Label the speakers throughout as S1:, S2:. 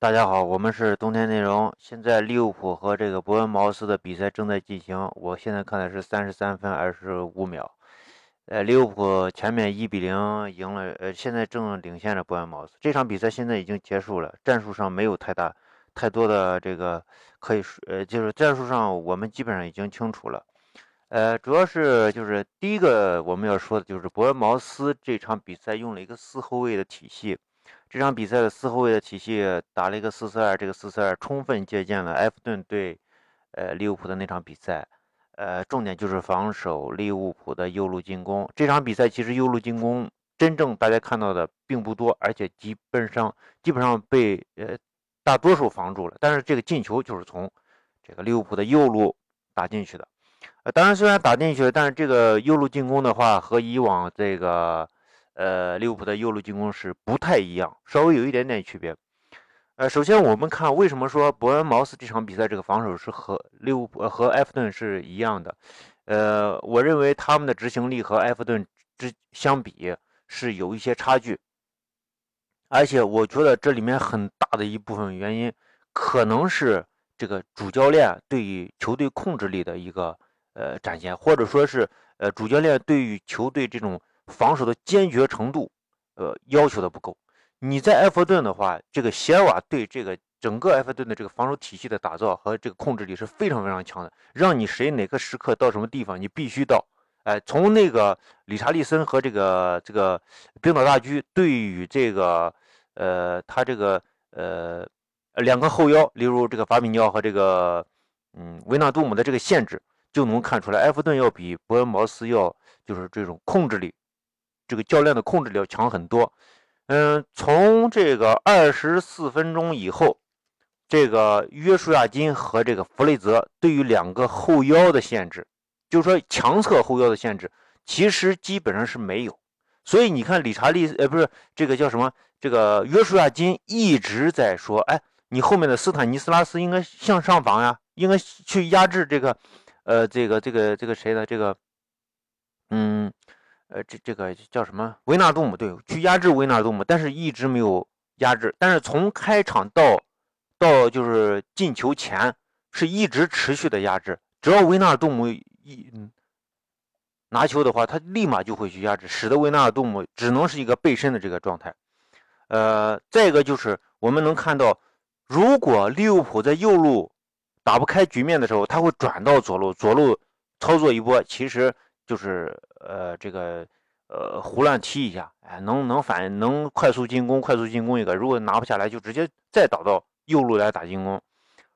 S1: 大家好，我们是冬天内容。现在利物浦和这个伯恩茅斯的比赛正在进行。我现在看的是三十三分二十五秒。呃，利物浦前面一比零赢了，呃，现在正领先着伯恩茅斯。这场比赛现在已经结束了，战术上没有太大、太多的这个可以说，呃，就是战术上我们基本上已经清楚了。呃，主要是就是第一个我们要说的就是伯恩茅斯这场比赛用了一个四后卫的体系。这场比赛的四后卫的体系打了一个四四二，这个四四二充分借鉴了埃弗顿对呃利物浦的那场比赛，呃，重点就是防守利物浦的右路进攻。这场比赛其实右路进攻真正大家看到的并不多，而且基本上基本上被呃大多数防住了。但是这个进球就是从这个利物浦的右路打进去的，呃，当然虽然打进去了，但是这个右路进攻的话和以往这个。呃，利物浦的右路进攻是不太一样，稍微有一点点区别。呃，首先我们看为什么说伯恩茅斯这场比赛这个防守是和利物浦和埃弗顿是一样的？呃，我认为他们的执行力和埃弗顿之相比是有一些差距，而且我觉得这里面很大的一部分原因可能是这个主教练对于球队控制力的一个呃展现，或者说是呃主教练对于球队这种。防守的坚决程度，呃，要求的不够。你在埃弗顿的话，这个席尔瓦对这个整个埃弗顿的这个防守体系的打造和这个控制力是非常非常强的，让你谁哪个时刻到什么地方，你必须到。哎，从那个理查利森和这个这个冰岛大狙对于这个呃他这个呃两个后腰，例如这个法比尼奥和这个嗯维纳杜姆的这个限制，就能看出来埃弗顿要比伯恩茅斯要就是这种控制力。这个教练的控制力要强很多，嗯，从这个二十四分钟以后，这个约书亚金和这个弗雷泽对于两个后腰的限制，就是说强侧后腰的限制，其实基本上是没有。所以你看，理查利，呃，不是这个叫什么？这个约书亚金一直在说，哎，你后面的斯坦尼斯拉斯应该向上防呀，应该去压制这个，呃，这个这个这个谁的这个，嗯。呃，这这个叫什么？维纳杜姆对，去压制维纳杜姆，但是一直没有压制。但是从开场到到就是进球前，是一直持续的压制。只要维纳杜姆一拿球的话，他立马就会去压制，使得维纳杜姆只能是一个背身的这个状态。呃，再一个就是我们能看到，如果利物浦在右路打不开局面的时候，他会转到左路，左路操作一波，其实。就是呃这个呃胡乱踢一下，哎，能能反能快速进攻，快速进攻一个。如果拿不下来，就直接再倒到右路来打进攻，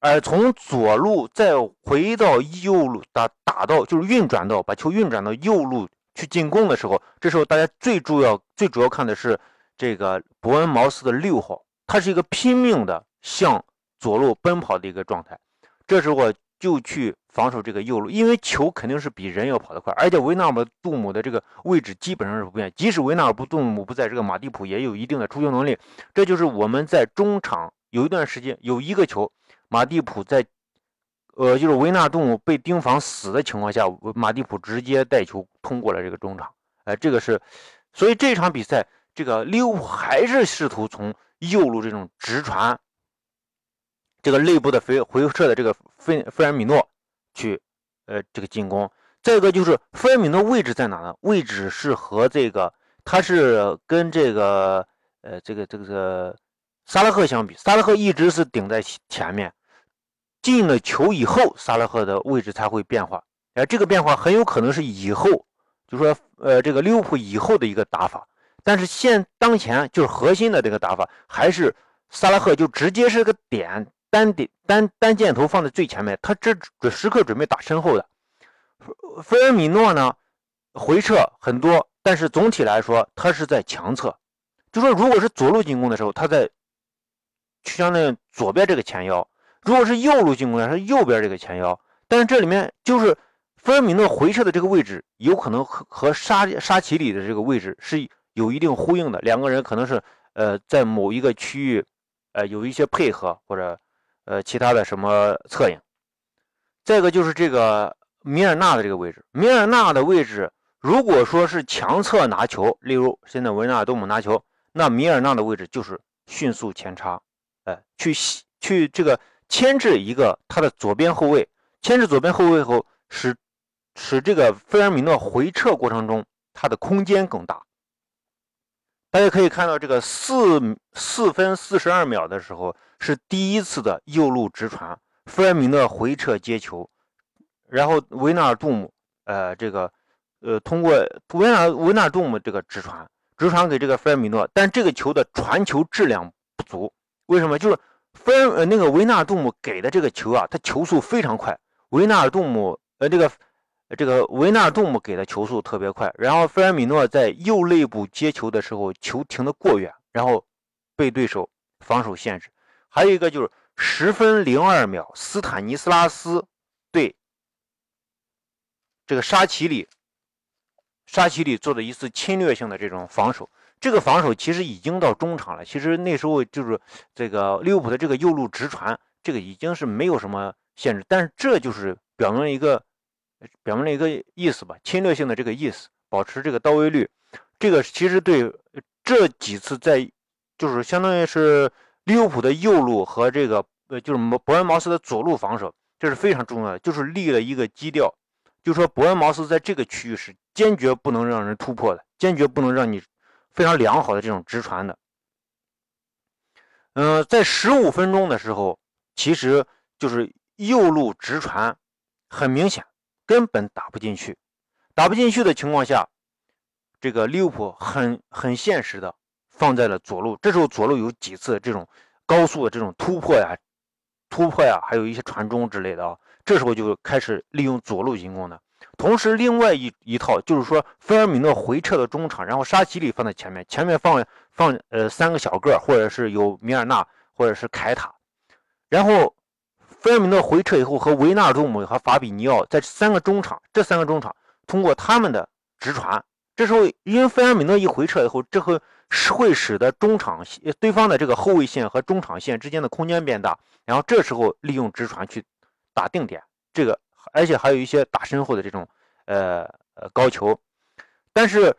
S1: 而从左路再回到右路打打到就是运转到把球运转到右路去进攻的时候，这时候大家最主要最主要看的是这个伯恩茅斯的六号，他是一个拼命的向左路奔跑的一个状态，这时候就去。防守这个右路，因为球肯定是比人要跑得快，而且维纳尔杜姆的这个位置基本上是不变，即使维纳尔杜姆不在这个马蒂普也有一定的出球能力。这就是我们在中场有一段时间有一个球，马蒂普在，呃，就是维纳杜姆被盯防死的情况下，马蒂普直接带球通过了这个中场。哎，这个是，所以这场比赛这个利物浦还是试图从右路这种直传，这个内部的回回撤的这个费费尔米诺。去，呃，这个进攻。再一个就是分明的位置在哪呢？位置是和这个，他是跟这个，呃，这个这个这个萨拉赫相比，萨拉赫一直是顶在前面。进了球以后，萨拉赫的位置才会变化。哎，这个变化很有可能是以后，就说，呃，这个利物浦以后的一个打法。但是现当前就是核心的这个打法，还是萨拉赫就直接是个点。单点单单箭头放在最前面，他这准时刻准备打身后的。菲尔米诺呢，回撤很多，但是总体来说，他是在强侧。就说如果是左路进攻的时候，他在相当于左边这个前腰；如果是右路进攻呢，是右边这个前腰。但是这里面就是菲尔米诺回撤的这个位置，有可能和和沙沙奇里的这个位置是有一定呼应的。两个人可能是呃在某一个区域呃有一些配合或者。呃，其他的什么侧影？再一个就是这个米尔纳的这个位置，米尔纳的位置，如果说是强侧拿球，例如现在维纳尔多姆拿球，那米尔纳的位置就是迅速前插，呃，去去这个牵制一个他的左边后卫，牵制左边后卫后，使使这个菲尔米诺回撤过程中他的空间更大。大家可以看到，这个四四分四十二秒的时候是第一次的右路直传，菲尔米诺回撤接球，然后维纳尔杜姆，呃，这个，呃，通过维纳维纳杜姆这个直传，直传给这个菲尔米诺，但这个球的传球质量不足，为什么？就是菲尔呃那个维纳杜姆给的这个球啊，他球速非常快，维纳尔杜姆呃这个。这个维纳杜姆给的球速特别快，然后菲尔米诺在右肋部接球的时候，球停得过远，然后被对手防守限制。还有一个就是十分零二秒，斯坦尼斯拉斯对这个沙奇里，沙奇里做的一次侵略性的这种防守。这个防守其实已经到中场了，其实那时候就是这个利物浦的这个右路直传，这个已经是没有什么限制，但是这就是表明了一个。表明了一个意思吧，侵略性的这个意思，保持这个到位率，这个其实对这几次在，就是相当于是利物浦的右路和这个呃，就是伯恩茅斯的左路防守，这是非常重要的，就是立了一个基调，就说伯恩茅斯在这个区域是坚决不能让人突破的，坚决不能让你非常良好的这种直传的。嗯，在十五分钟的时候，其实就是右路直传，很明显。根本打不进去，打不进去的情况下，这个利物浦很很现实的放在了左路。这时候左路有几次这种高速的这种突破呀、突破呀，还有一些传中之类的啊。这时候就开始利用左路进攻的。同时，另外一一套就是说，菲尔米诺回撤到中场，然后沙奇里放在前面，前面放放呃三个小个，或者是有米尔纳或者是凯塔，然后。菲尔米诺回撤以后，和维纳尔杜姆和法比尼奥在三个中场，这三个中场通过他们的直传，这时候因为菲尔米诺一回撤以后，这会会使得中场对方的这个后卫线和中场线之间的空间变大，然后这时候利用直传去打定点，这个而且还有一些打身后的这种呃高球，但是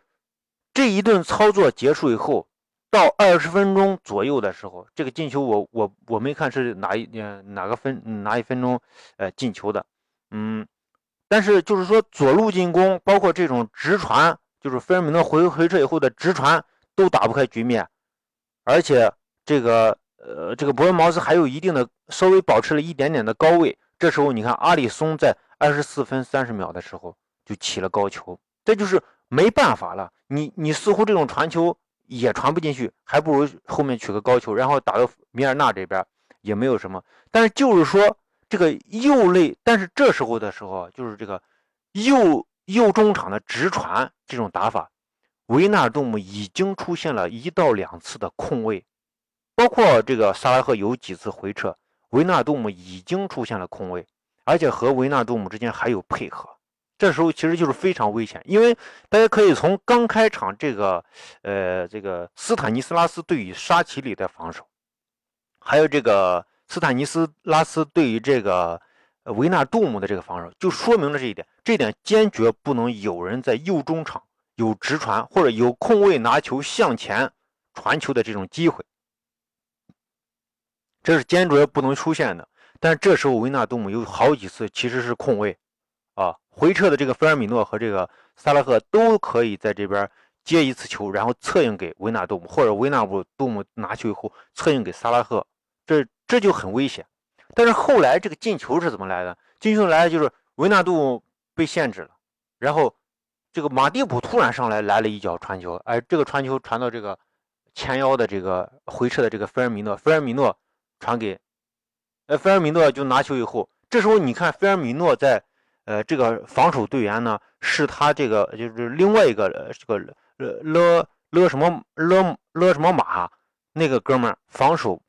S1: 这一顿操作结束以后。到二十分钟左右的时候，这个进球我我我没看是哪一哪个分哪一分钟呃进球的，嗯，但是就是说左路进攻，包括这种直传，就是菲尔米诺回回撤以后的直传都打不开局面，而且这个呃这个伯恩茅斯还有一定的稍微保持了一点点的高位，这时候你看阿里松在二十四分三十秒的时候就起了高球，这就是没办法了，你你似乎这种传球。也传不进去，还不如后面取个高球，然后打到米尔纳这边也没有什么。但是就是说这个右肋，但是这时候的时候，就是这个右右中场的直传这种打法，维纳杜姆已经出现了一到两次的空位，包括这个萨拉赫有几次回撤，维纳杜姆已经出现了空位，而且和维纳杜姆之间还有配合。这时候其实就是非常危险，因为大家可以从刚开场这个，呃，这个斯坦尼斯拉斯对于沙奇里的防守，还有这个斯坦尼斯拉斯对于这个维纳杜姆的这个防守，就说明了这一点。这一点坚决不能有人在右中场有直传或者有空位拿球向前传球的这种机会，这是坚决不能出现的。但这时候维纳杜姆有好几次其实是空位。回撤的这个菲尔米诺和这个萨拉赫都可以在这边接一次球，然后策应给维纳杜姆，或者维纳布杜姆拿球以后策应给萨拉赫，这这就很危险。但是后来这个进球是怎么来的？进球来的就是维纳杜姆被限制了，然后这个马蒂普突然上来来了一脚传球，哎，这个传球传到这个前腰的这个回撤的这个菲尔米诺，菲尔米诺传给，呃，菲尔米诺就拿球以后，这时候你看菲尔米诺在。呃，这个防守队员呢，是他这个就是另外一个这个勒勒勒什么勒勒什么马那个哥们儿防守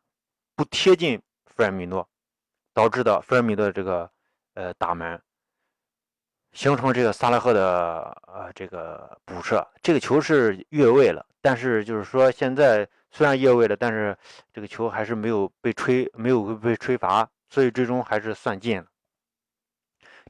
S1: 不贴近弗尔米诺，导致的弗尔米诺这个呃打门，形成这个萨拉赫的呃这个补射，这个球是越位了，但是就是说现在虽然越位了，但是这个球还是没有被吹，没有被吹罚，所以最终还是算进了。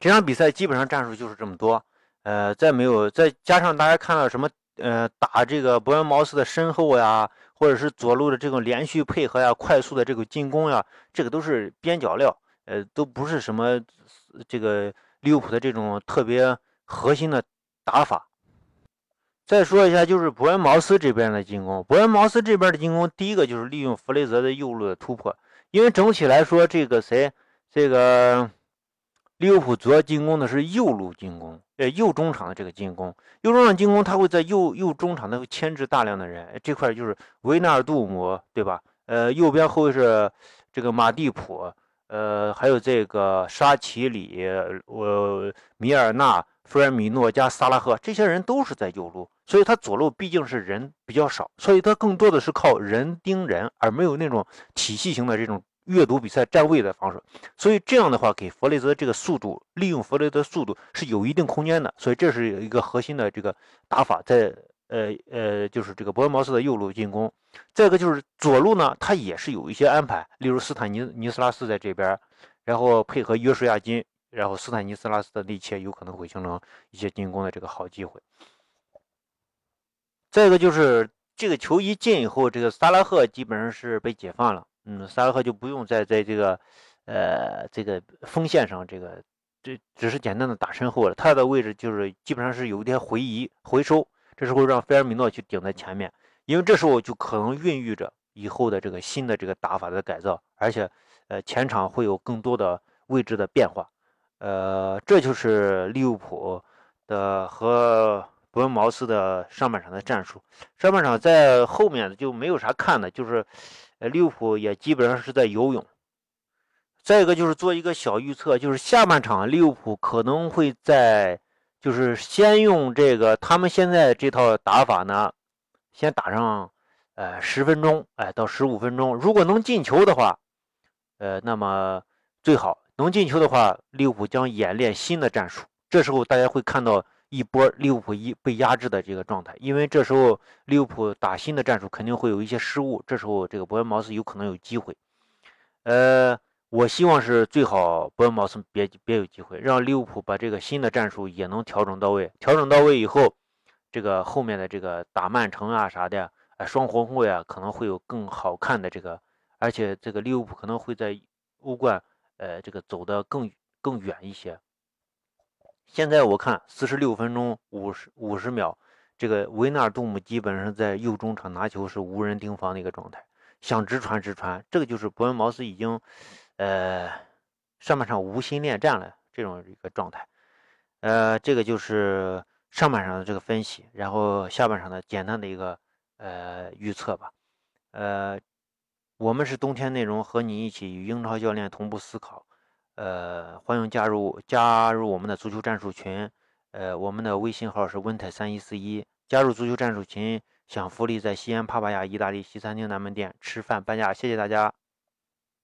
S1: 这场比赛基本上战术就是这么多，呃，再没有再加上大家看到什么，呃，打这个伯恩茅斯的身后呀，或者是左路的这种连续配合呀、快速的这个进攻呀，这个都是边角料，呃，都不是什么这个利物浦的这种特别核心的打法。再说一下，就是伯恩茅斯这边的进攻。伯恩茅斯这边的进攻，第一个就是利用弗雷泽的右路的突破，因为整体来说，这个谁，这个利物浦主要进攻的是右路进攻，呃，右中场的这个进攻。右中场进攻，他会在右右中场会牵制大量的人，这块就是维纳尔杜姆，对吧？呃，右边后卫是这个马蒂普，呃，还有这个沙奇里，呃，米尔纳。弗尔米诺加萨拉赫这些人都是在右路，所以他左路毕竟是人比较少，所以他更多的是靠人盯人，而没有那种体系型的这种阅读比赛站位的方式。所以这样的话，给弗雷泽这个速度，利用弗雷泽速度是有一定空间的。所以这是一个核心的这个打法，在呃呃，就是这个伯恩茅斯的右路进攻。再一个就是左路呢，他也是有一些安排，例如斯坦尼尼斯拉斯在这边，然后配合约书亚金。然后斯坦尼斯拉斯的内切有可能会形成一些进攻的这个好机会。再一个就是这个球一进以后，这个萨拉赫基本上是被解放了，嗯，萨拉赫就不用再在这个呃这个锋线上这个这只是简单的打身后了，他的位置就是基本上是有一点回移回收，这时候让菲尔米诺去顶在前面，因为这时候就可能孕育着以后的这个新的这个打法的改造，而且呃前场会有更多的位置的变化。呃，这就是利物浦的和伯恩茅斯的上半场的战术。上半场在后面就没有啥看的，就是呃，利物浦也基本上是在游泳。再一个就是做一个小预测，就是下半场利物浦可能会在，就是先用这个他们现在这套打法呢，先打上呃十分钟，哎，到十五分钟，如果能进球的话，呃，那么最好。能进球的话，利物浦将演练新的战术。这时候大家会看到一波利物浦一被压制的这个状态，因为这时候利物浦打新的战术肯定会有一些失误。这时候这个伯恩茅斯有可能有机会。呃，我希望是最好伯恩茅斯别别有机会，让利物浦把这个新的战术也能调整到位。调整到位以后，这个后面的这个打曼城啊啥的，啊双红会啊可能会有更好看的这个，而且这个利物浦可能会在欧冠。呃，这个走得更更远一些。现在我看四十六分钟五十五十秒，这个维纳尔杜姆基本上在右中场拿球是无人盯防的一个状态，想直传直传。这个就是伯恩茅斯已经，呃，上半场无心恋战了这种一个状态。呃，这个就是上半场的这个分析，然后下半场的简单的一个呃预测吧，呃。我们是冬天内容，和你一起与英超教练同步思考。呃，欢迎加入加入我们的足球战术群。呃，我们的微信号是温泰三一四一。加入足球战术群，享福利，在西安帕帕亚意大利西餐厅南门店吃饭半价。谢谢大家。